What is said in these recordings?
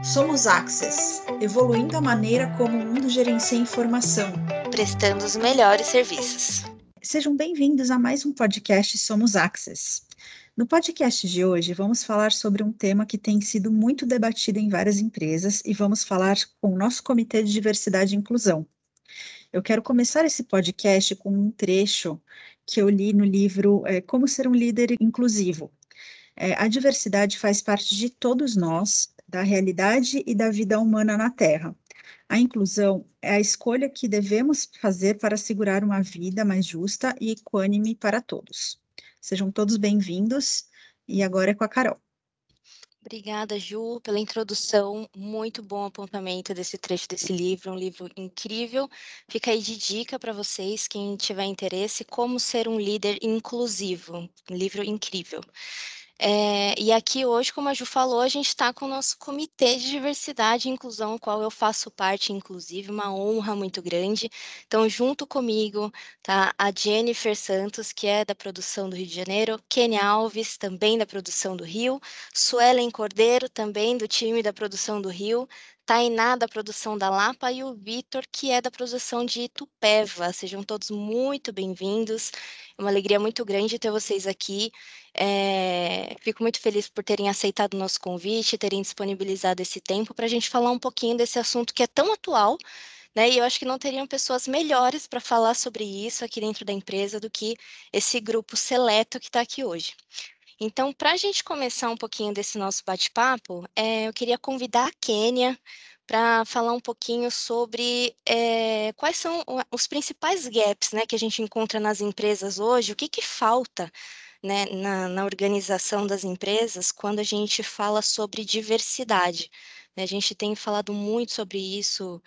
Somos Access, evoluindo a maneira como o mundo gerencia informação, prestando os melhores serviços. Sejam bem-vindos a mais um podcast Somos Access. No podcast de hoje, vamos falar sobre um tema que tem sido muito debatido em várias empresas e vamos falar com o nosso Comitê de Diversidade e Inclusão. Eu quero começar esse podcast com um trecho que eu li no livro é, Como Ser um Líder Inclusivo. É, a diversidade faz parte de todos nós, da realidade e da vida humana na Terra. A inclusão é a escolha que devemos fazer para assegurar uma vida mais justa e equânime para todos. Sejam todos bem-vindos e agora é com a Carol. Obrigada, Ju, pela introdução. Muito bom apontamento desse trecho desse livro, um livro incrível. Fica aí de dica para vocês, quem tiver interesse, como ser um líder inclusivo. Um livro incrível. É, e aqui hoje, como a Ju falou, a gente está com o nosso Comitê de Diversidade e Inclusão, qual eu faço parte, inclusive, uma honra muito grande. Então, junto comigo, tá a Jennifer Santos, que é da produção do Rio de Janeiro, Kenny Alves, também da produção do Rio, Suelen Cordeiro, também do time da produção do Rio, Tainá, da produção da Lapa, e o Vitor, que é da produção de Itupeva. Sejam todos muito bem-vindos. É uma alegria muito grande ter vocês aqui. É, fico muito feliz por terem aceitado o nosso convite, terem disponibilizado esse tempo para a gente falar um pouquinho desse assunto que é tão atual, né? E eu acho que não teriam pessoas melhores para falar sobre isso aqui dentro da empresa do que esse grupo seleto que está aqui hoje. Então, para a gente começar um pouquinho desse nosso bate-papo, é, eu queria convidar a Kênia para falar um pouquinho sobre é, quais são os principais gaps né, que a gente encontra nas empresas hoje, o que, que falta né, na, na organização das empresas quando a gente fala sobre diversidade. Né? A gente tem falado muito sobre isso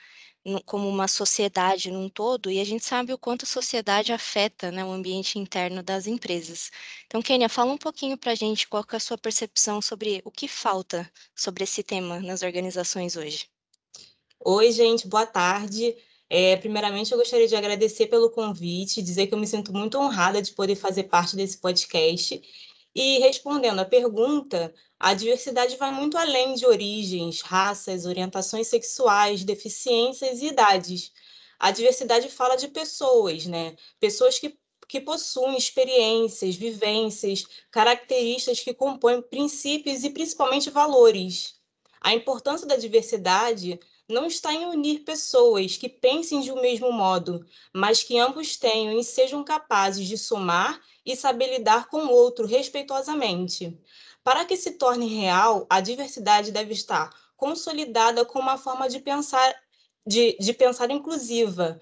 como uma sociedade num todo, e a gente sabe o quanto a sociedade afeta né, o ambiente interno das empresas. Então, Kênia, fala um pouquinho para a gente qual é a sua percepção sobre o que falta sobre esse tema nas organizações hoje. Oi, gente, boa tarde. É, primeiramente, eu gostaria de agradecer pelo convite, dizer que eu me sinto muito honrada de poder fazer parte desse podcast. E respondendo à pergunta, a diversidade vai muito além de origens, raças, orientações sexuais, deficiências e idades. A diversidade fala de pessoas, né? Pessoas que, que possuem experiências, vivências, características que compõem princípios e principalmente valores. A importância da diversidade não está em unir pessoas que pensem de um mesmo modo, mas que ambos tenham e sejam capazes de somar e saber lidar com o outro respeitosamente. Para que se torne real, a diversidade deve estar consolidada com uma forma de pensar, de, de pensar inclusiva,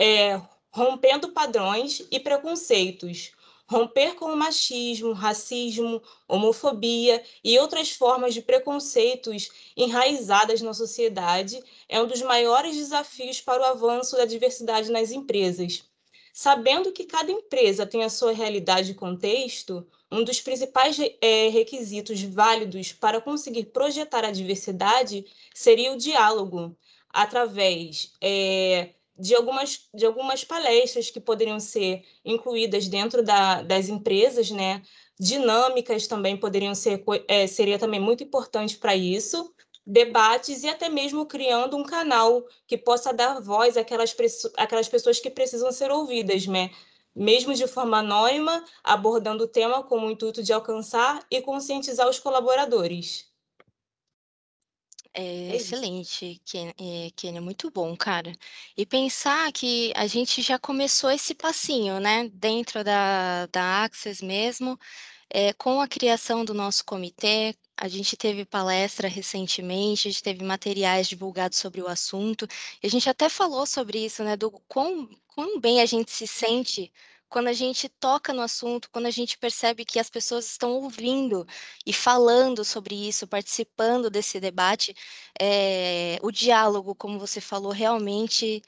é, rompendo padrões e preconceitos, Romper com o machismo, racismo, homofobia e outras formas de preconceitos enraizadas na sociedade é um dos maiores desafios para o avanço da diversidade nas empresas. Sabendo que cada empresa tem a sua realidade e contexto, um dos principais é, requisitos válidos para conseguir projetar a diversidade seria o diálogo, através é, de algumas, de algumas palestras que poderiam ser incluídas dentro da, das empresas, né? Dinâmicas também poderiam ser, é, seria também muito importante para isso, debates e até mesmo criando um canal que possa dar voz àquelas, àquelas pessoas que precisam ser ouvidas, né? mesmo de forma anônima, abordando o tema com o intuito de alcançar e conscientizar os colaboradores. É, é excelente, Kênia, muito bom, cara. E pensar que a gente já começou esse passinho, né, dentro da, da Access mesmo, é, com a criação do nosso comitê, a gente teve palestra recentemente, a gente teve materiais divulgados sobre o assunto, e a gente até falou sobre isso, né, do quão, quão bem a gente se sente quando a gente toca no assunto, quando a gente percebe que as pessoas estão ouvindo e falando sobre isso, participando desse debate, é, o diálogo, como você falou, realmente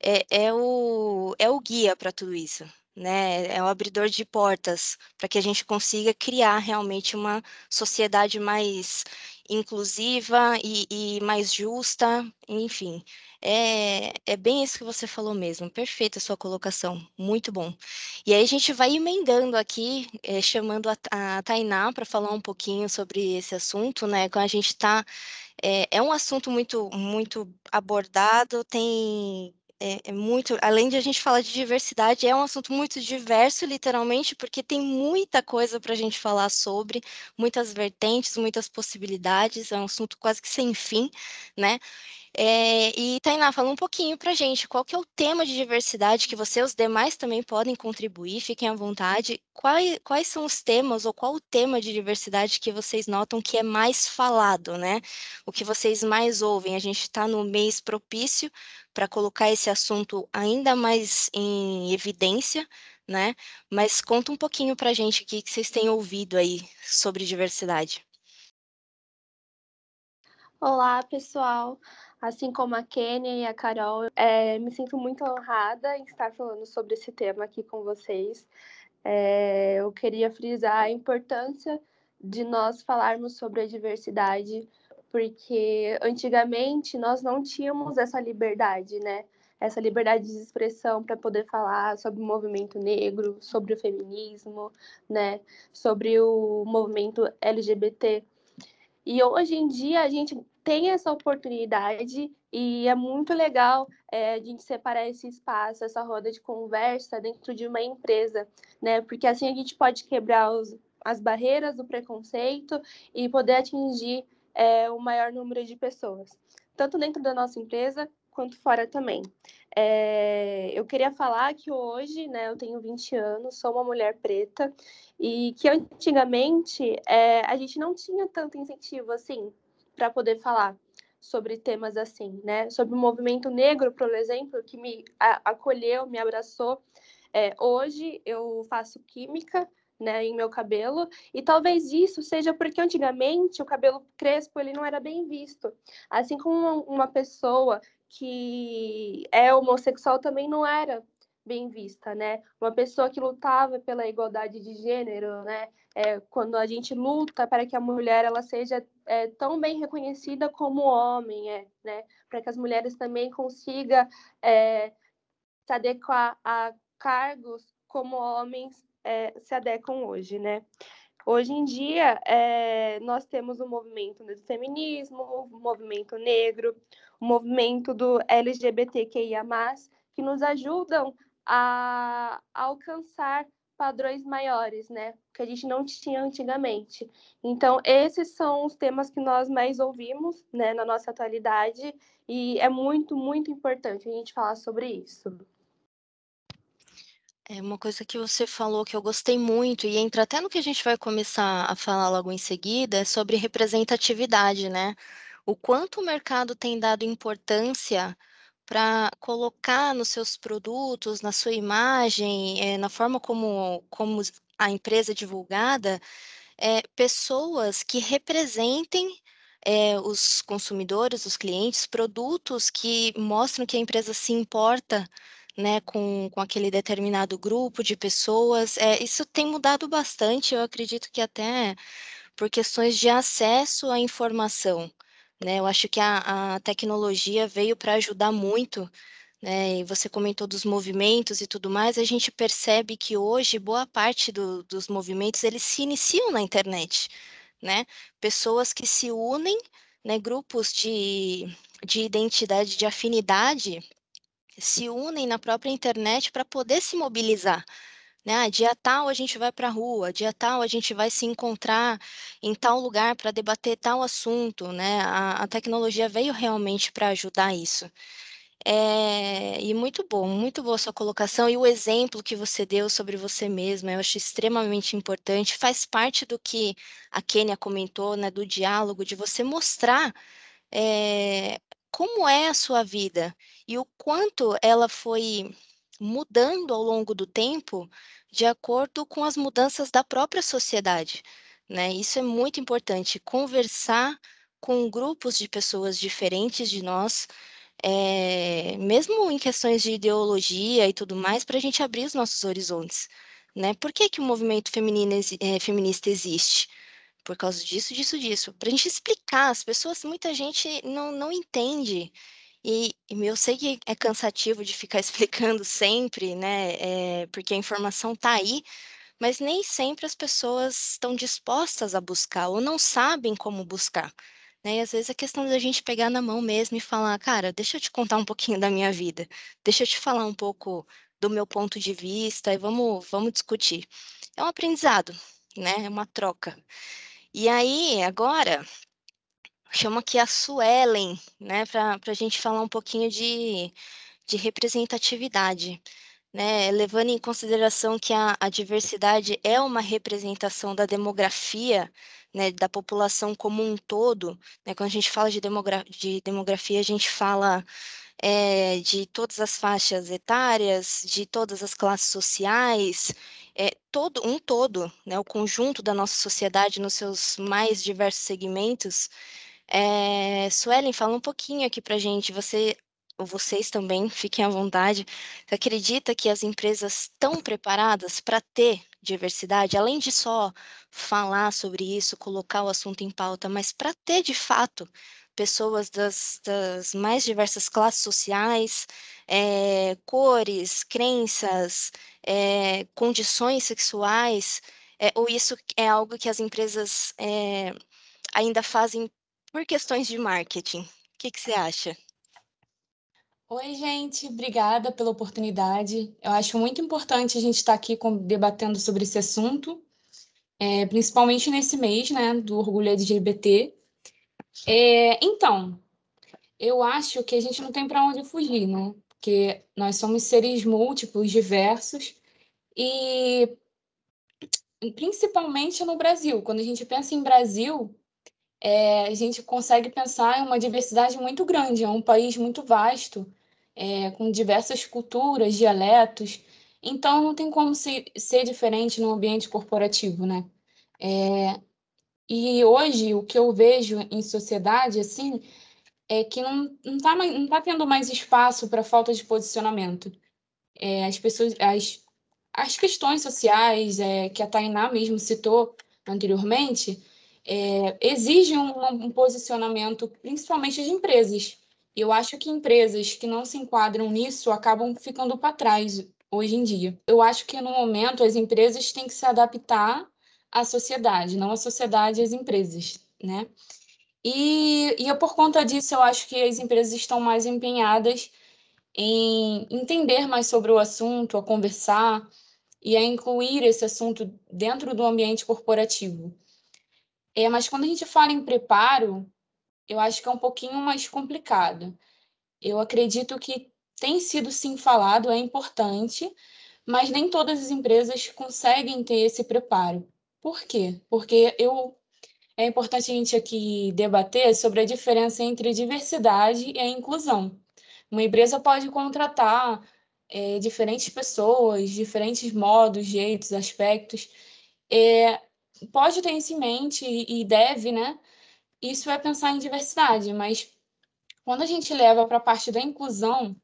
é, é o, é o guia para tudo isso. Né? É o abridor de portas para que a gente consiga criar realmente uma sociedade mais inclusiva e, e mais justa, enfim. É, é bem isso que você falou mesmo, perfeita a sua colocação, muito bom. E aí a gente vai emendando aqui, é, chamando a, a Tainá para falar um pouquinho sobre esse assunto, né? Quando a gente está. É, é um assunto muito, muito abordado, tem é, é, muito, além de a gente falar de diversidade, é um assunto muito diverso, literalmente, porque tem muita coisa para a gente falar sobre, muitas vertentes, muitas possibilidades, é um assunto quase que sem fim, né? É, e Tainá, fala um pouquinho para a gente, qual que é o tema de diversidade que você e os demais também podem contribuir, fiquem à vontade. Quais, quais são os temas ou qual o tema de diversidade que vocês notam que é mais falado, né? O que vocês mais ouvem? A gente está no mês propício para colocar esse assunto ainda mais em evidência, né? Mas conta um pouquinho para a gente o que vocês têm ouvido aí sobre diversidade. Olá, pessoal. Assim como a Kênia e a Carol, é, me sinto muito honrada em estar falando sobre esse tema aqui com vocês. É, eu queria frisar a importância de nós falarmos sobre a diversidade, porque antigamente nós não tínhamos essa liberdade, né? Essa liberdade de expressão para poder falar sobre o movimento negro, sobre o feminismo, né? Sobre o movimento LGBT. E hoje em dia a gente tem essa oportunidade e é muito legal é, a gente separar esse espaço, essa roda de conversa dentro de uma empresa, né? Porque assim a gente pode quebrar os, as barreiras do preconceito e poder atingir é, o maior número de pessoas, tanto dentro da nossa empresa quanto fora também. É, eu queria falar que hoje, né, eu tenho 20 anos, sou uma mulher preta, e que antigamente é, a gente não tinha tanto incentivo assim para poder falar sobre temas assim, né? Sobre o movimento negro, por exemplo, que me acolheu, me abraçou. É, hoje eu faço química, né, em meu cabelo, e talvez isso seja porque antigamente o cabelo crespo ele não era bem visto. Assim como uma, uma pessoa que é homossexual também não era bem vista, né? Uma pessoa que lutava pela igualdade de gênero, né? É, quando a gente luta para que a mulher ela seja é, tão bem reconhecida como homem é, né? Para que as mulheres também consigam é, se adequar a cargos como homens é, se adequam hoje, né? Hoje em dia, é, nós temos o movimento do feminismo, o movimento negro, o movimento do LGBTQIA+, que nos ajudam a, alcançar padrões maiores, né? Que a gente não tinha antigamente. Então, esses são os temas que nós mais ouvimos, né, na nossa atualidade, e é muito, muito importante a gente falar sobre isso. É uma coisa que você falou que eu gostei muito, e entra até no que a gente vai começar a falar logo em seguida, é sobre representatividade, né? O quanto o mercado tem dado importância para colocar nos seus produtos, na sua imagem, é, na forma como, como a empresa é divulgada, é, pessoas que representem é, os consumidores, os clientes, produtos que mostram que a empresa se importa né, com, com aquele determinado grupo de pessoas. É, isso tem mudado bastante, eu acredito que até por questões de acesso à informação. Né? Eu acho que a, a tecnologia veio para ajudar muito, né? E você comentou dos movimentos e tudo mais, a gente percebe que hoje boa parte do, dos movimentos eles se iniciam na internet, né? Pessoas que se unem, né? Grupos de, de identidade, de afinidade, se unem na própria internet para poder se mobilizar. Né? Ah, dia tal a gente vai para a rua, dia tal a gente vai se encontrar em tal lugar para debater tal assunto. Né? A, a tecnologia veio realmente para ajudar isso. É, e muito bom, muito boa sua colocação. E o exemplo que você deu sobre você mesma, eu acho extremamente importante. Faz parte do que a Kênia comentou, né, do diálogo, de você mostrar é, como é a sua vida e o quanto ela foi mudando ao longo do tempo de acordo com as mudanças da própria sociedade, né? Isso é muito importante, conversar com grupos de pessoas diferentes de nós, é, mesmo em questões de ideologia e tudo mais, para a gente abrir os nossos horizontes. Né? Por que, que o movimento é, feminista existe? Por causa disso, disso, disso. Para a gente explicar, as pessoas, muita gente não, não entende. E, e eu sei que é cansativo de ficar explicando sempre, né? É, porque a informação está aí, mas nem sempre as pessoas estão dispostas a buscar ou não sabem como buscar. Né? E às vezes é questão da gente pegar na mão mesmo e falar, cara, deixa eu te contar um pouquinho da minha vida, deixa eu te falar um pouco do meu ponto de vista e vamos, vamos discutir. É um aprendizado, né? É uma troca. E aí, agora, chamo aqui a Suelen, né, para a gente falar um pouquinho de, de representatividade né, levando em consideração que a, a, diversidade é uma representação da demografia, né, da população como um todo, né, quando a gente fala de, demogra de demografia, a gente fala é, de todas as faixas etárias, de todas as classes sociais, é, todo um todo, né, o conjunto da nossa sociedade nos seus mais diversos segmentos. É, Suelen, fala um pouquinho aqui para gente. Você vocês também, fiquem à vontade. Você acredita que as empresas estão preparadas para ter diversidade, além de só falar sobre isso, colocar o assunto em pauta, mas para ter de fato pessoas das, das mais diversas classes sociais, é, cores, crenças, é, condições sexuais, é, ou isso é algo que as empresas ainda fazem por questões de marketing? O que, que você acha? Oi, gente, obrigada pela oportunidade. Eu acho muito importante a gente estar aqui debatendo sobre esse assunto, é, principalmente nesse mês, né, do orgulho LGBT. É, então, eu acho que a gente não tem para onde fugir, né? Porque nós somos seres múltiplos, diversos, e principalmente no Brasil. Quando a gente pensa em Brasil, é, a gente consegue pensar em uma diversidade muito grande, é um país muito vasto, é, com diversas culturas, dialetos, então não tem como se, ser diferente no ambiente corporativo, né? É, e hoje o que eu vejo em sociedade, assim, é que não está não tá tendo mais espaço para falta de posicionamento. É, as pessoas, as, as questões sociais é, que a Tainá mesmo citou anteriormente, é, exigem um, um, posicionamento, principalmente de empresas. Eu acho que empresas que não se enquadram nisso acabam ficando para trás hoje em dia. Eu acho que no momento as empresas têm que se adaptar à sociedade, não a sociedade às empresas, né? E, e eu, por conta disso, eu acho que as empresas estão mais empenhadas em entender mais sobre o assunto, a conversar e a incluir esse assunto dentro do ambiente corporativo. É, mas quando a gente fala em preparo, eu acho que é um pouquinho mais complicado. Eu acredito que tem sido sim falado, é importante, mas nem todas as empresas conseguem ter esse preparo. Por quê? Porque eu é importante a gente aqui debater sobre a diferença entre diversidade e inclusão. Uma empresa pode contratar é, diferentes pessoas, diferentes modos, jeitos, aspectos, é, pode ter isso em mente e deve, né? Isso é pensar em diversidade, mas quando a gente leva para a parte da inclusão,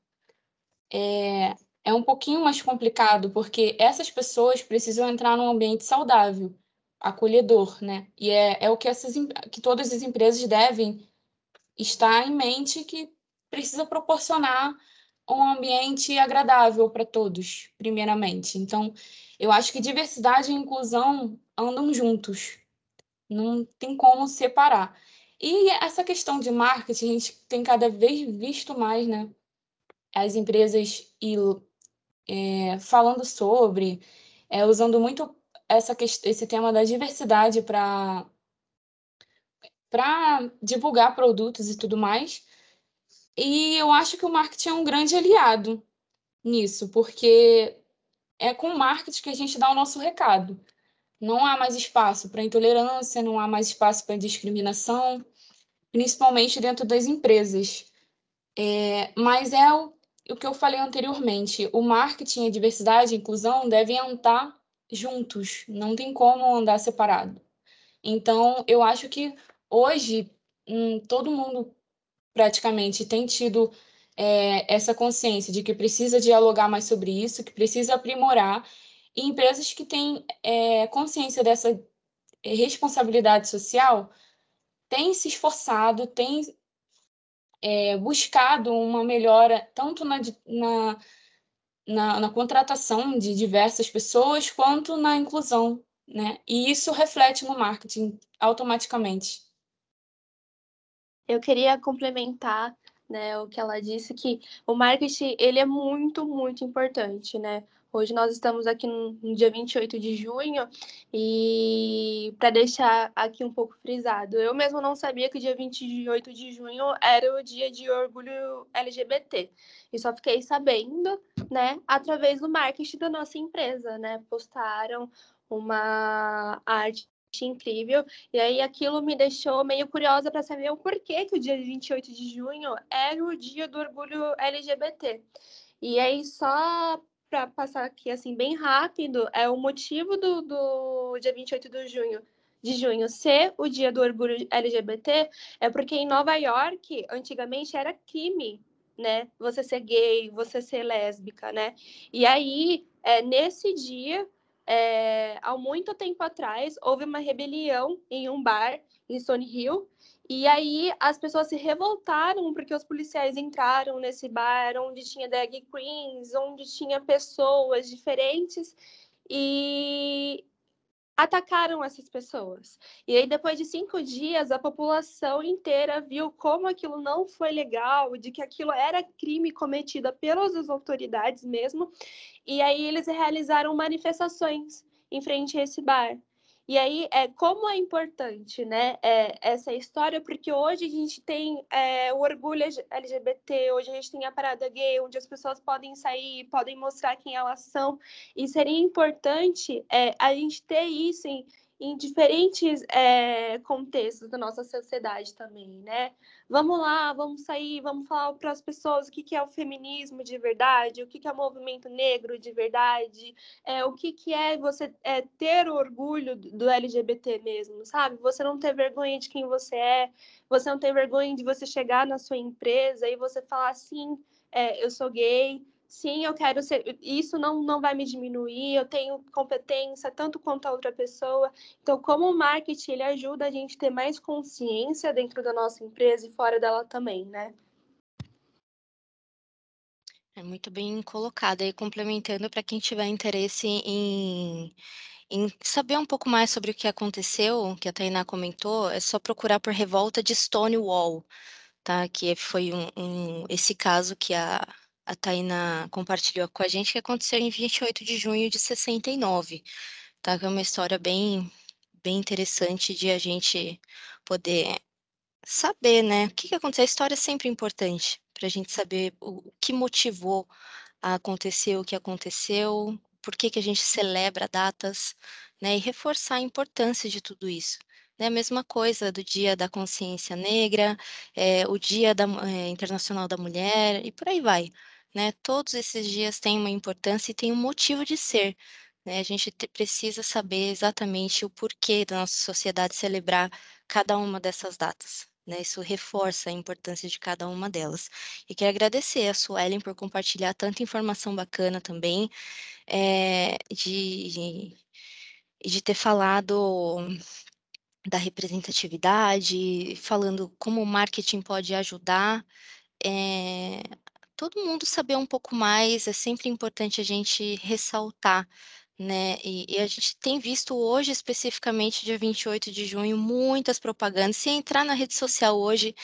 é, é um pouquinho mais complicado, porque essas pessoas precisam entrar num ambiente saudável, acolhedor, né? E é, é o que, essas, que todas as empresas devem estar em mente que precisa proporcionar um ambiente agradável para todos, primeiramente. Então, eu acho que diversidade e inclusão andam juntos. Não tem como separar. E essa questão de marketing, a gente tem cada vez visto mais, né? As empresas e, é, falando sobre, é, usando muito essa, esse tema da diversidade para divulgar produtos e tudo mais. E eu acho que o marketing é um grande aliado nisso, porque é com o marketing que a gente dá o nosso recado. Não há mais espaço para intolerância, não há mais espaço para discriminação, principalmente dentro das empresas. É, mas é o, o que eu falei anteriormente: o marketing, a diversidade e a inclusão devem andar juntos, não tem como andar separado. Então, eu acho que hoje hum, todo mundo praticamente tem tido é, essa consciência de que precisa dialogar mais sobre isso, que precisa aprimorar, e empresas que têm é, consciência dessa é, responsabilidade social têm se esforçado, têm é, buscado uma melhora tanto na, na, na, na, contratação de diversas pessoas quanto na inclusão, né? E isso reflete no marketing automaticamente. Eu queria complementar, né, o que ela disse que o marketing ele é muito muito importante, né? Hoje nós estamos aqui no, dia 28 de junho e para deixar aqui um pouco frisado, eu mesmo não sabia que o dia 28 de junho era o dia de orgulho LGBT. E só fiquei sabendo, né, através do marketing da nossa empresa, né? Postaram uma arte incrível. E aí aquilo me deixou meio curiosa para saber o porquê que o dia 28 de junho era o dia do orgulho LGBT. E aí só para passar aqui assim bem rápido, é o motivo do, do dia 28 de junho de junho ser o dia do orgulho LGBT é porque em Nova York antigamente era crime, né? Você ser gay, você ser lésbica, né? E aí é, nesse dia é, há muito tempo atrás houve uma rebelião em um bar em Stone Hill e aí as pessoas se revoltaram porque os policiais entraram nesse bar onde tinha drag queens, onde tinha pessoas diferentes e atacaram essas pessoas. E aí depois de cinco dias a população inteira viu como aquilo não foi legal, de que aquilo era crime cometido pelas autoridades mesmo. E aí eles realizaram manifestações em frente a esse bar. E aí, é, como é importante né, é, essa história, porque hoje a gente tem é, o orgulho LGBT, hoje a gente tem a parada gay, onde as pessoas podem sair, podem mostrar quem elas são, e seria importante é, a gente ter isso em, em diferentes é, contextos da nossa sociedade também, né? Vamos lá, vamos sair, vamos falar para as pessoas o que, que é o feminismo de verdade, o que, que é o movimento negro de verdade, é, o que, que é você é, ter orgulho do LGBT mesmo, sabe? Você não ter vergonha de quem você é, você não ter vergonha de você chegar na sua empresa e você falar assim, é, eu sou gay, sim, eu quero ser, isso não, não vai me diminuir, eu tenho competência tanto quanto a outra pessoa. Então, como o marketing, ele ajuda a gente a ter mais consciência dentro da nossa empresa e fora dela também, né? É muito bem colocado. E complementando para quem tiver interesse em, em saber um pouco mais sobre o que aconteceu, que a Tainá comentou, é só procurar por Revolta de Stonewall, tá? Que foi um, um esse caso que a, a Taina compartilhou com a gente, que aconteceu em 28 de junho de 69, tá? Que é uma história bem, bem interessante de a gente poder saber, né? O que, que aconteceu. A história é sempre importante para a gente saber o, o que motivou a acontecer o que aconteceu, por que, que a gente celebra datas, né? E reforçar a importância de tudo isso. Né? A mesma coisa do Dia da Consciência Negra, é, o Dia da, é, Internacional da Mulher, e por aí vai né? Todos esses dias têm uma importância e têm um motivo de ser, né? A gente precisa saber exatamente o porquê da nossa sociedade celebrar cada uma dessas datas. Né, isso reforça a importância de cada uma delas. E quero agradecer a Suelen por compartilhar tanta informação bacana também, é, de, de ter falado da representatividade, falando como o marketing pode ajudar é, todo mundo saber um pouco mais, é sempre importante a gente ressaltar, né? E, e, a gente tem visto hoje, especificamente, dia 28 de junho, muitas propagandas. Se entrar na rede social hoje,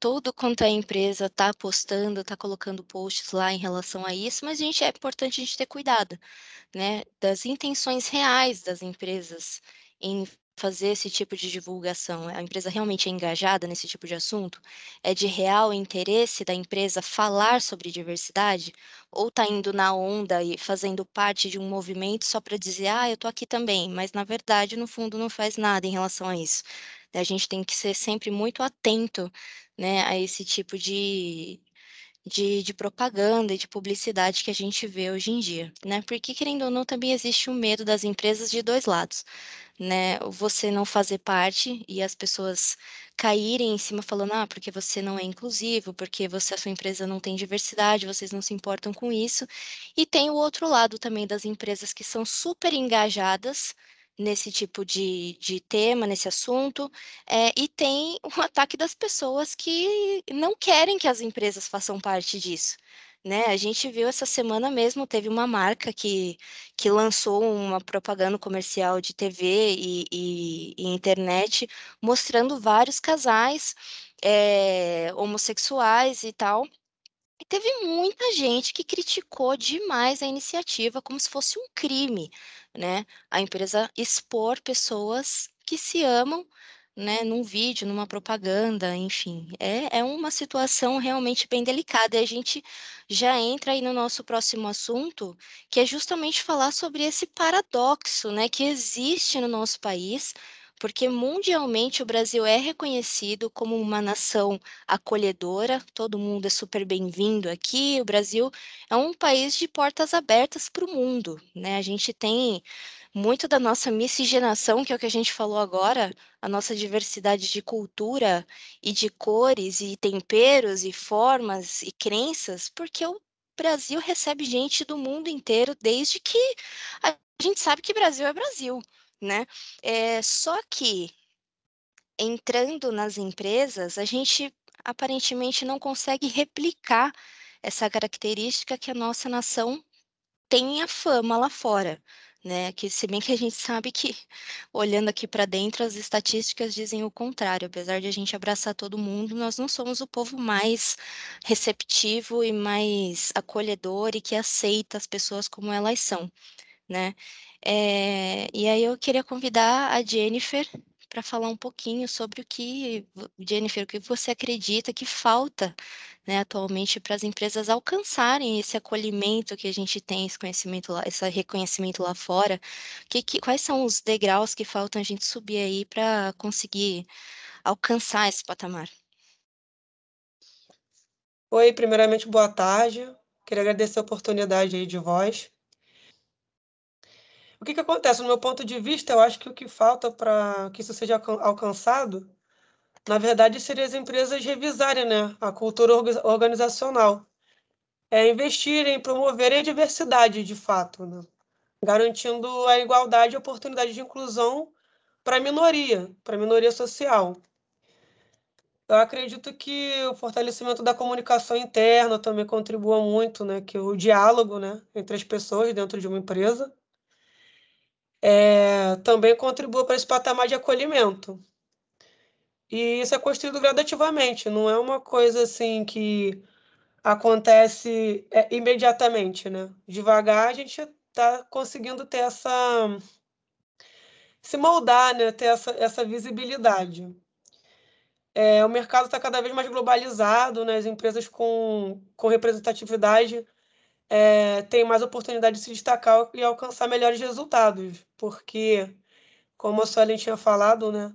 todo quanto a empresa está postando, está colocando posts lá em relação a isso, mas a gente é importante a gente ter cuidado, né? Das intenções reais das empresas em fazer esse tipo de divulgação? A empresa realmente é engajada nesse tipo de assunto? É de real interesse da empresa falar sobre diversidade? Ou está indo na onda e fazendo parte de um movimento só para dizer, ah, eu estou aqui também, mas na verdade, no fundo, não faz nada em relação a isso? A gente tem que ser sempre muito atento né, a esse tipo de, de, de propaganda e de publicidade que a gente vê hoje em dia, né? Porque, querendo ou não, também existe um medo das empresas de dois lados, né? Você não fazer parte e as pessoas caírem em cima falando, ah, porque você não é inclusivo, porque você, a sua empresa não tem diversidade, vocês não se importam com isso. E tem o outro lado também das empresas que são super engajadas nesse tipo de, de tema, nesse assunto, é, e tem o ataque das pessoas que não querem que as empresas façam parte disso. Né? A gente viu essa semana mesmo, teve uma marca que, que lançou uma propaganda comercial de TV e, e, e internet mostrando vários casais é, homossexuais e tal, e teve muita gente que criticou demais a iniciativa, como se fosse um crime, né? A empresa expor pessoas que se amam, né, num vídeo, numa propaganda, enfim. É, é uma situação realmente bem delicada. E a gente já entra aí no nosso próximo assunto, que é justamente falar sobre esse paradoxo, né, que existe no nosso país porque mundialmente o Brasil é reconhecido como uma nação acolhedora, todo mundo é super bem-vindo aqui. O Brasil é um país de portas abertas para o mundo, né? A gente tem muito da nossa miscigenação, que é o que a gente falou agora, a nossa diversidade de cultura e de cores e temperos e formas e crenças, porque o Brasil recebe gente do mundo inteiro desde que a gente sabe que Brasil é Brasil né? É, só que entrando nas empresas, a gente aparentemente não consegue replicar essa característica que a nossa nação tem a fama lá fora, né? Que se bem que a gente sabe que olhando aqui para dentro, as estatísticas dizem o contrário. Apesar de a gente abraçar todo mundo, nós não somos o povo mais receptivo e mais acolhedor e que aceita as pessoas como elas são, né? É, e aí eu queria convidar a Jennifer para falar um pouquinho sobre o que, Jennifer, o que você acredita que falta né, atualmente para as empresas alcançarem esse acolhimento que a gente tem, esse conhecimento lá, esse reconhecimento lá fora. Que, que, quais são os degraus que faltam a gente subir aí para conseguir alcançar esse patamar? Oi, primeiramente, boa tarde. Queria agradecer a oportunidade aí de voz. O que, que acontece? No meu ponto de vista, eu acho que o que falta para que isso seja alcançado, na verdade, seria as empresas revisarem né, a cultura organizacional, é, investirem, promoverem a diversidade de fato, né, garantindo a igualdade e oportunidade de inclusão para a minoria, para a minoria social. Eu acredito que o fortalecimento da comunicação interna também contribua muito, né, que o diálogo, né, entre as pessoas dentro de uma empresa é, também contribua para esse patamar de acolhimento. E isso é construído gradativamente, não é uma coisa assim que acontece é, imediatamente, né? Devagar a gente está conseguindo ter essa se moldar, né? Ter essa, essa visibilidade. É, o mercado está cada vez mais globalizado, né? As empresas com, com representatividade é, tem mais oportunidade de se destacar e alcançar melhores resultados, porque, como a Suelen tinha falado, né,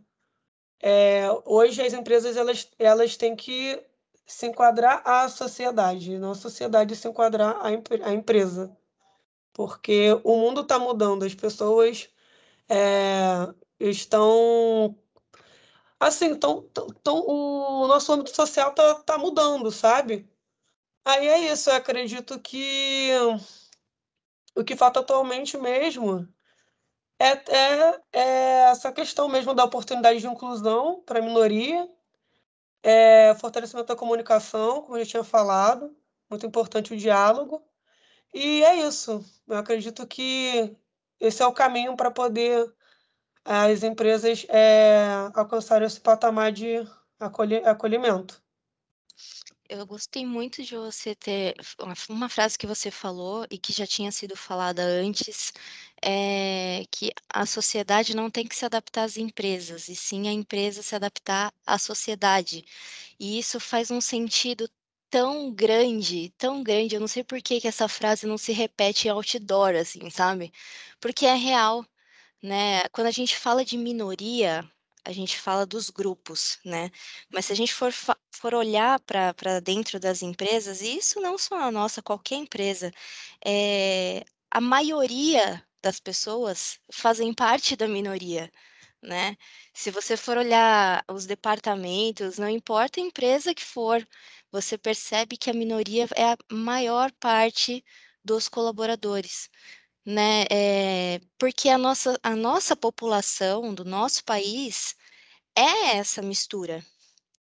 é, hoje as empresas elas, elas têm que se enquadrar à sociedade, não a sociedade se enquadrar à, à empresa, porque o mundo está mudando, as pessoas é, estão assim, tão, tão, tão, o nosso âmbito social está tá mudando, sabe? Aí é isso, eu acredito que o que falta atualmente mesmo é, é, é essa questão mesmo da oportunidade de inclusão para a minoria, é, fortalecimento da comunicação, como eu já tinha falado, muito importante o diálogo. E é isso. Eu acredito que esse é o caminho para poder as empresas é, alcançarem esse patamar de acolhimento. Eu gostei muito de você ter uma frase que você falou e que já tinha sido falada antes, é que a sociedade não tem que se adaptar às empresas, e sim a empresa se adaptar à sociedade. E isso faz um sentido tão grande, tão grande, eu não sei por que que essa frase não se repete outdoor, assim, sabe? Porque é real, né? Quando a gente fala de minoria, a gente fala dos grupos, né? Mas se a gente for, for olhar para dentro das empresas, e isso não só a nossa, qualquer empresa, é, a maioria das pessoas fazem parte da minoria, né? Se você for olhar os departamentos, não importa a empresa que for, você percebe que a minoria é a maior parte dos colaboradores né? É, porque a nossa, a nossa população do nosso país é essa mistura,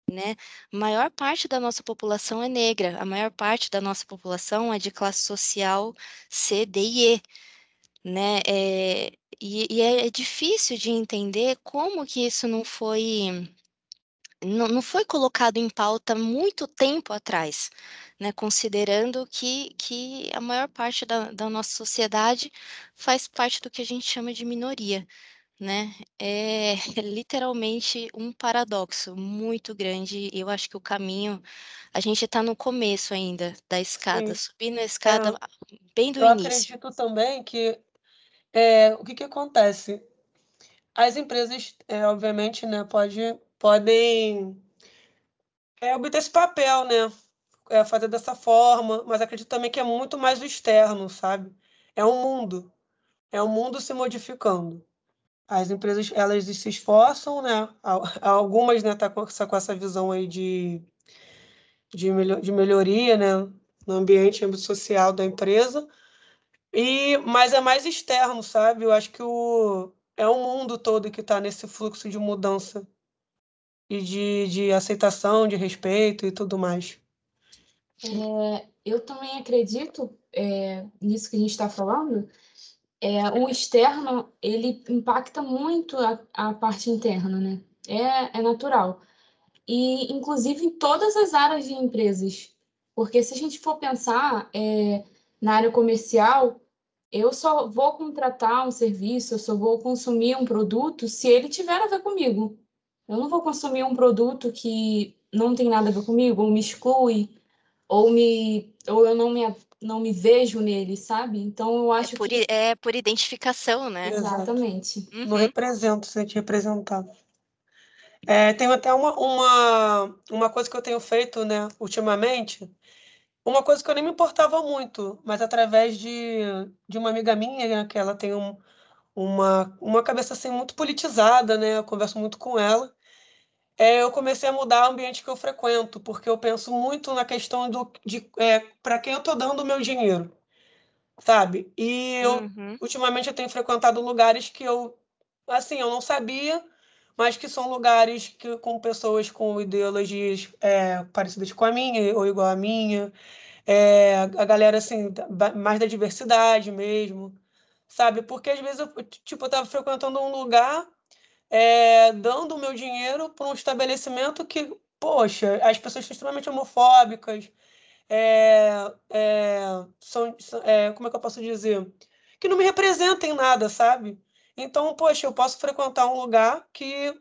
né? A maior parte da nossa população é negra, a maior parte da nossa população é de classe social C, D e E, né? É, e, e é difícil de entender como que isso não foi não, não foi colocado em pauta muito tempo atrás, né, considerando que, que a maior parte da, da nossa sociedade faz parte do que a gente chama de minoria. Né? É literalmente um paradoxo muito grande. Eu acho que o caminho, a gente está no começo ainda da escada, Sim. subindo a escada É, bem do eu início. acredito também que é, o que, que acontece? As empresas, é, obviamente, né, pode, podem é, obter esse papel, né? É, fazer dessa forma, mas acredito também que é muito mais o externo, sabe? É um mundo, é um mundo se modificando. As empresas, elas se esforçam, né? Algumas, né, tá com essa, com essa visão aí de, de, de melhoria, né? No ambiente social da empresa, e mas é mais externo, sabe? Eu acho que o, é o mundo todo que está nesse fluxo de mudança e de, de aceitação, de respeito e tudo mais. É, eu também acredito é, nisso que a gente está falando. É, o externo ele impacta muito a, a parte interna, né? É, é natural. E, inclusive, em todas as áreas de empresas. Porque se a gente for pensar é, na área comercial, eu só vou contratar um serviço, eu só vou consumir um produto se ele tiver a ver comigo. Eu não vou consumir um produto que não tem nada a ver comigo, ou me exclui, ou me ou eu não me não me vejo nele, sabe? Então eu acho é por, que é por identificação, né? Exatamente. Uhum. Não represento, se te representar. É, tem até uma, uma, uma coisa que eu tenho feito, né, ultimamente, uma coisa que eu nem me importava muito, mas através de, de uma amiga minha, né, que ela tem um, uma, uma cabeça assim muito politizada, né, eu converso muito com ela, é, eu comecei a mudar o ambiente que eu frequento, porque eu penso muito na questão do, de é, para quem eu estou dando o meu dinheiro, sabe? E eu, uhum. ultimamente, eu tenho frequentado lugares que eu, assim, eu não sabia, mas que são lugares que, com pessoas com ideologias é, parecidas com a minha ou igual a minha, é, a galera, assim, mais da diversidade mesmo, sabe? Porque às vezes eu, tipo, eu estava frequentando um lugar é, dando o meu dinheiro para um estabelecimento que, poxa, as pessoas são extremamente homofóbicas, é, é, são, como é que eu posso dizer? Que não me representem nada, sabe? Então, poxa, eu posso frequentar um lugar que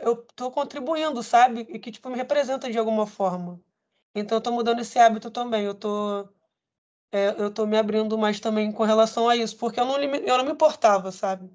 eu estou contribuindo, sabe? E que, tipo, me representa de alguma forma. Então, eu estou mudando esse hábito também. Eu é, eu tô me abrindo mais também com relação a isso, porque eu não, eu não me importava, sabe?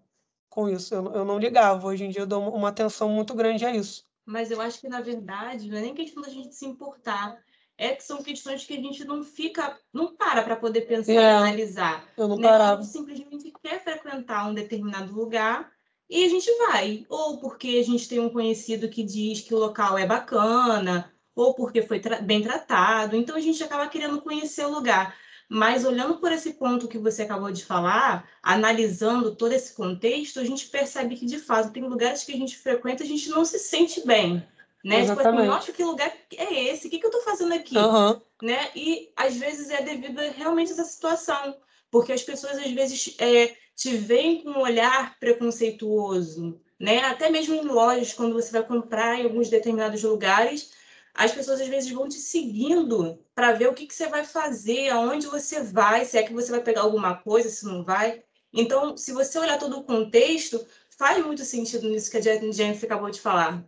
Com isso. Eu, eu não ligava. Hoje em dia eu dou uma atenção muito grande a isso. Mas eu acho que, na verdade, não é nem questão da gente se importar. É que são questões que a gente não fica, não para para poder pensar É, e analisar. Eu não né? parava. A gente simplesmente quer frequentar um determinado lugar e a gente vai. Ou porque a gente tem um conhecido que diz que o local é bacana, ou porque foi tra bem tratado. Então a gente acaba querendo conhecer o lugar. Mas olhando por esse ponto que você acabou de falar, analisando todo esse contexto, a gente percebe que de fato tem lugares que a gente frequenta e a gente não se sente bem. Né? Tipo assim, nossa, que lugar é esse? O que, que eu estou fazendo aqui? Uhum. Né? E às vezes é devido a realmente essa situação, porque as pessoas às vezes é, te veem com um olhar preconceituoso, né? Até mesmo em lojas, quando você vai comprar em alguns determinados lugares, as pessoas às vezes vão te seguindo para ver o que, que você vai fazer, aonde você vai, se é que você vai pegar alguma coisa, se não vai. Então, se você olhar todo o contexto, faz muito sentido nisso que a Jennifer acabou de falar.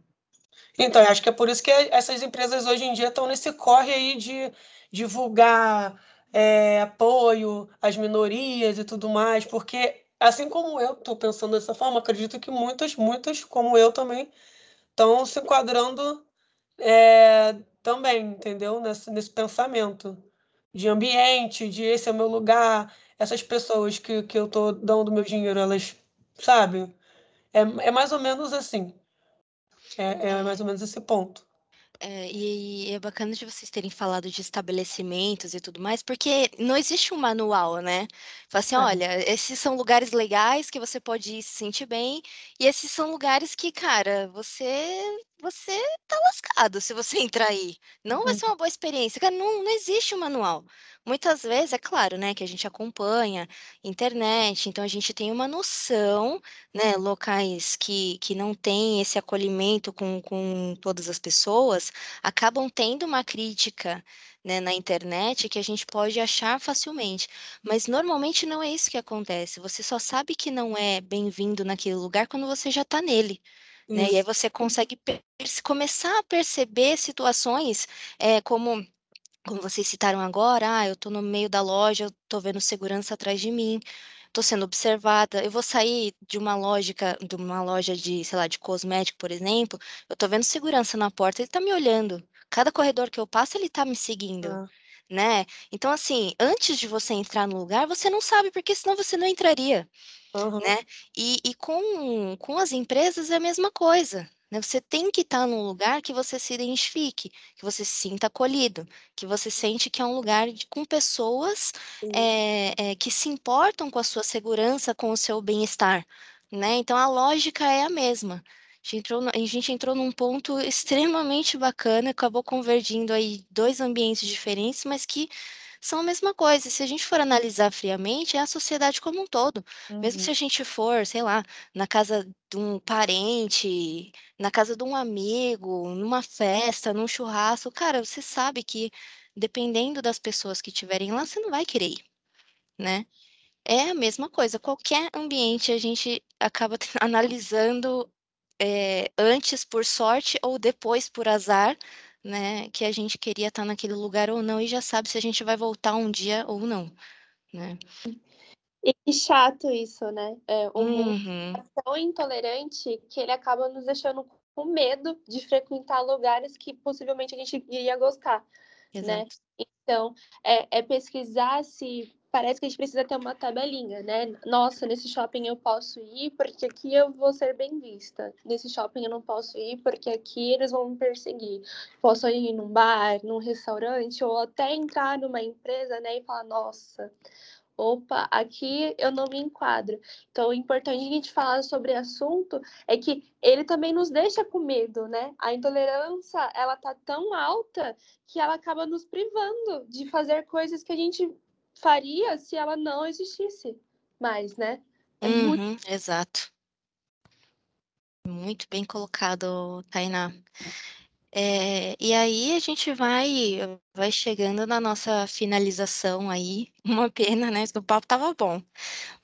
Então, acho que é por isso que essas empresas hoje em dia estão nesse corre aí de divulgar é, apoio às minorias e tudo mais, porque assim como eu estou pensando dessa forma, acredito que muitas, muitas, como eu também, estão se enquadrando é, também, entendeu? Nesse, nesse pensamento de ambiente, de esse é o meu lugar, essas pessoas que, que eu estou dando meu dinheiro, elas, sabe? É, é mais ou menos assim. É, é mais ou menos esse ponto. É, e é bacana de vocês terem falado de estabelecimentos e tudo mais, porque não existe um manual, né? Fala assim, olha, esses são lugares legais que você pode ir se sentir bem, e esses são lugares que, cara, você você tá lascado se você entrar aí. Não vai ser Uhum. uma boa experiência. Cara, não, não existe um manual. Muitas vezes, é claro, né, que a gente acompanha internet, então a gente tem uma noção, né, locais que, que não têm esse acolhimento com, com todas as pessoas, acabam tendo uma crítica, né, na internet que a gente pode achar facilmente. Mas normalmente não é isso que acontece. Você só sabe que não é bem-vindo naquele lugar quando você já está nele. Né? E aí você consegue começar a perceber situações é, como como vocês citaram agora, ah, eu estou no meio da loja, eu estou vendo segurança atrás de mim, estou sendo observada. Eu vou sair de uma lógica, de uma loja de, sei lá, de cosmético, por exemplo, eu estou vendo segurança na porta, ele está me olhando. Cada corredor que eu passo, ele está me seguindo, É. né? Então, assim, antes de você entrar no lugar, você não sabe, porque senão você não entraria Aham. né? E e com com as empresas é a mesma coisa, né, você tem que estar num lugar que você se identifique, que você se sinta acolhido, que você sente que é um lugar de com pessoas, eh eh, que se importam com a sua segurança, com o seu bem-estar, né, então a lógica é a mesma. A gente entrou a gente entrou num ponto extremamente bacana, acabou convergindo aí 2 ambientes diferentes, mas que são a mesma coisa. Se a gente for analisar friamente, é a sociedade como um todo. Mesmo Uhum. se a gente for, sei lá, na casa de um parente, na casa de um amigo, numa festa, num churrasco, cara, você sabe que dependendo das pessoas que estiverem lá, você não vai querer ir, né? É a mesma coisa, qualquer ambiente a gente acaba analisando, eh, antes por sorte ou depois por azar, né, que a gente queria estar naquele lugar ou não e já sabe se a gente vai voltar um dia ou não, né. E que chato isso, né? É, o mundo Uhum. é tão intolerante que ele acaba nos deixando com medo de frequentar lugares que possivelmente a gente iria gostar, né? Exato. Então, é, é pesquisar se parece que a gente precisa ter uma tabelinha, né? Nossa, nesse shopping eu posso ir porque aqui eu vou ser bem vista. Nesse shopping eu não posso ir porque aqui eles vão me perseguir. Posso ir num bar, num restaurante ou até entrar numa empresa, né, e falar, nossa, opa, aqui eu não me enquadro. Então, o importante a gente falar sobre assunto é que ele também nos deixa com medo, né? A intolerância, ela tá tão alta que ela acaba nos privando de fazer coisas que a gente faria se ela não existisse mais, né? É muito Uhum, exato. Muito bem colocado, Tainá. Eh, e aí a gente vai vai chegando na nossa finalização aí, uma pena, né, o papo estava bom.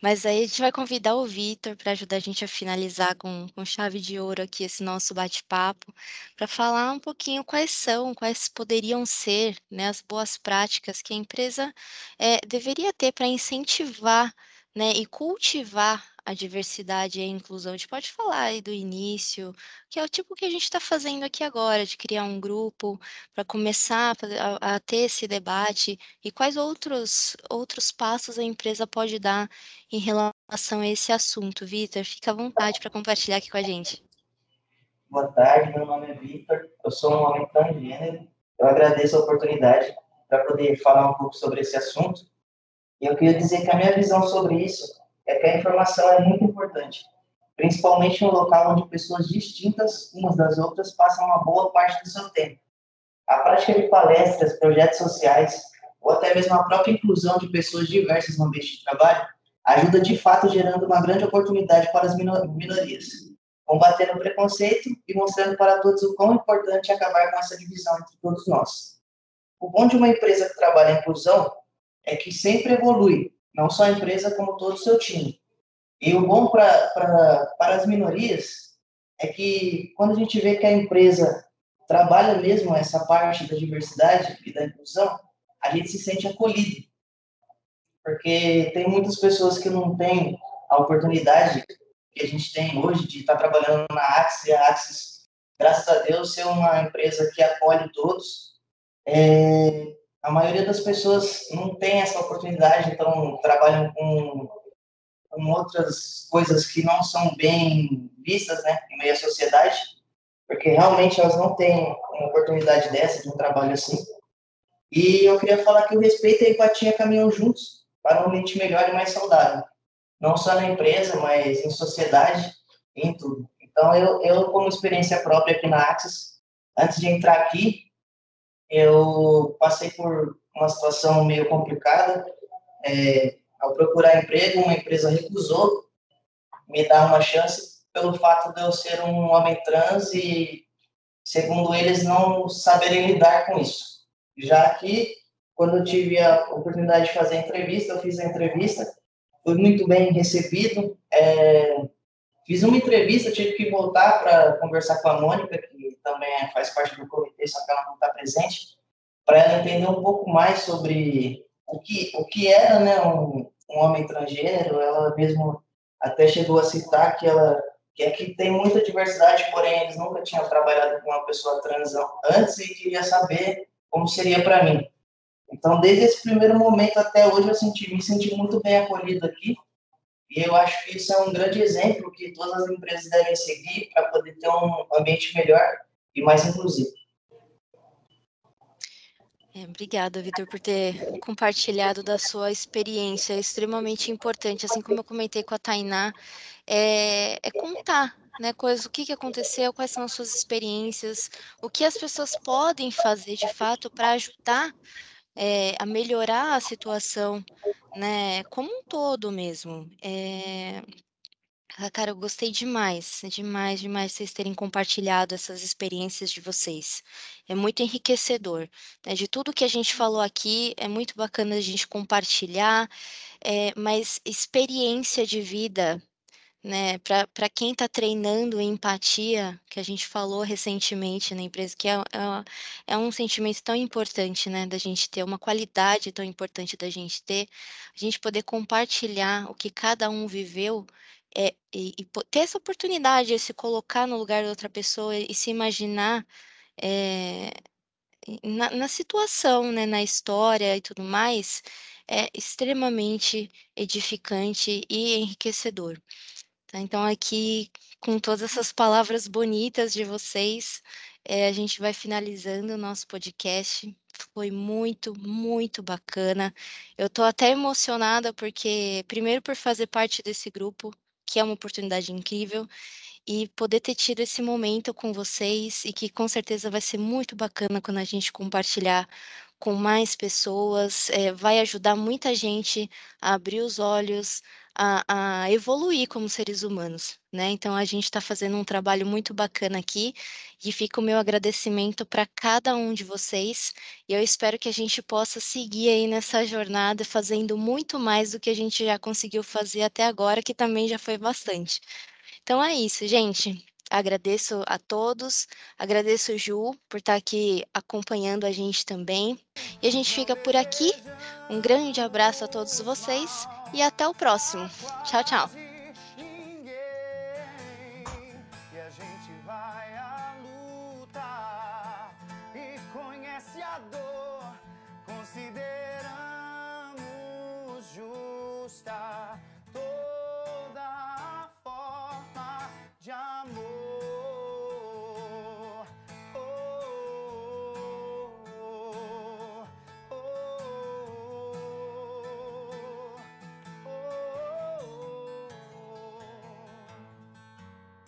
Mas aí a gente vai convidar o Vitor para ajudar a gente a finalizar com com chave de ouro aqui esse nosso bate-papo, para falar um pouquinho quais são, quais poderiam ser, né, as boas práticas que a empresa, eh, deveria ter para incentivar, né, e cultivar a diversidade e a inclusão. A gente pode falar aí do início, que é o tipo que a gente está fazendo aqui agora, de criar um grupo para começar a a ter esse debate, e quais outros outros passos a empresa pode dar em relação a esse assunto. Vitor, fica à vontade para compartilhar aqui com a gente. Boa tarde, meu nome é Victor, eu sou um homem transgênero. Eu agradeço a oportunidade para poder falar um pouco sobre esse assunto. E eu queria dizer que a minha visão sobre isso é que a informação é muito importante, principalmente um local onde pessoas distintas umas das outras passam uma boa parte do seu tempo. A prática de palestras, projetos sociais, ou até mesmo a própria inclusão de pessoas diversas no ambiente de trabalho ajuda de fato gerando uma grande oportunidade para as minorias combatendo o preconceito e mostrando para todos o quão importante é acabar com essa divisão entre todos nós. O bom de uma empresa que trabalha em inclusão é que sempre evolui, não só a empresa, como todo o seu time. E o bom pra, pra, para as minorias é que quando a gente vê que a empresa trabalha mesmo essa parte da diversidade e da inclusão, a gente se sente acolhido. Porque tem muitas pessoas que não têm a oportunidade que a gente tem hoje de estar trabalhando na Axis, e a Axis, graças a Deus, ser uma empresa que acolhe todos. É, a maioria das pessoas não tem essa oportunidade, então trabalham com, com outras coisas que não são bem vistas né, em meio à sociedade, porque realmente elas não têm uma oportunidade dessa, de um trabalho assim. E eu queria falar que o respeito e a empatia caminham juntos para um ambiente melhor e mais saudável. Não só na empresa, mas em sociedade, em tudo. Então, eu, eu como experiência própria aqui na Axis, antes de entrar aqui, eu passei por uma situação meio complicada. É, ao procurar emprego, uma empresa recusou me dar uma chance pelo fato de eu ser um homem trans e, segundo eles, não saberem lidar com isso já que quando eu tive a oportunidade de fazer a entrevista, eu fiz a entrevista, fui muito bem recebido, é, fiz uma entrevista, tive que voltar para conversar com a Mônica, que também faz parte do comitê, só que ela não está presente, para ela entender um pouco mais sobre o que, o que era né, um, um homem transgênero, ela mesmo até chegou a citar que ela que aqui tem muita diversidade, porém eles nunca tinham trabalhado com uma pessoa trans antes e queria saber como seria para mim. Então, desde esse primeiro momento até hoje, eu senti, me senti muito bem acolhido aqui. E eu acho que isso é um grande exemplo que todas as empresas devem seguir para poder ter um ambiente melhor e mais inclusivo. É, obrigada, Vitor, por ter compartilhado da sua experiência. É extremamente importante, assim como eu comentei com a Tainá, é, é contar né, coisas, o que, que aconteceu, quais são as suas experiências, o que as pessoas podem fazer de fato para ajudar é, a melhorar a situação, né, como um todo mesmo. É, cara, eu gostei demais, demais, demais vocês terem compartilhado essas experiências de vocês. É muito enriquecedor. Né? De tudo que a gente falou aqui, é muito bacana a gente compartilhar, é, mas experiência de vida né, para quem está treinando empatia, que a gente falou recentemente na empresa, que é, é, é, um sentimento tão importante, né, da gente ter, uma qualidade tão importante da gente ter, a gente poder compartilhar o que cada um viveu é, e, e ter essa oportunidade de se colocar no lugar da outra pessoa e se imaginar é, na, na situação, né, na história e tudo mais, é extremamente edificante e enriquecedor. Tá, então aqui, com todas essas palavras bonitas de vocês, eh, a gente vai finalizando o nosso podcast. Foi muito, muito bacana. Eu estou até emocionada porque, primeiro, por fazer parte desse grupo, que é uma oportunidade incrível, e poder ter tido esse momento com vocês, e que com certeza vai ser muito bacana quando a gente compartilhar com mais pessoas, eh, vai ajudar muita gente a abrir os olhos, a, a evoluir como seres humanos, né? Então a gente está fazendo um trabalho muito bacana aqui e fica o meu agradecimento para cada um de vocês. E eu espero que a gente possa seguir aí nessa jornada fazendo muito mais do que a gente já conseguiu fazer até agora, que também já foi bastante. Então é isso, gente. Agradeço a todos, agradeço o Ju por estar aqui acompanhando a gente também. E a gente fica por aqui. Um grande abraço a todos vocês e até o próximo. Tchau, tchau.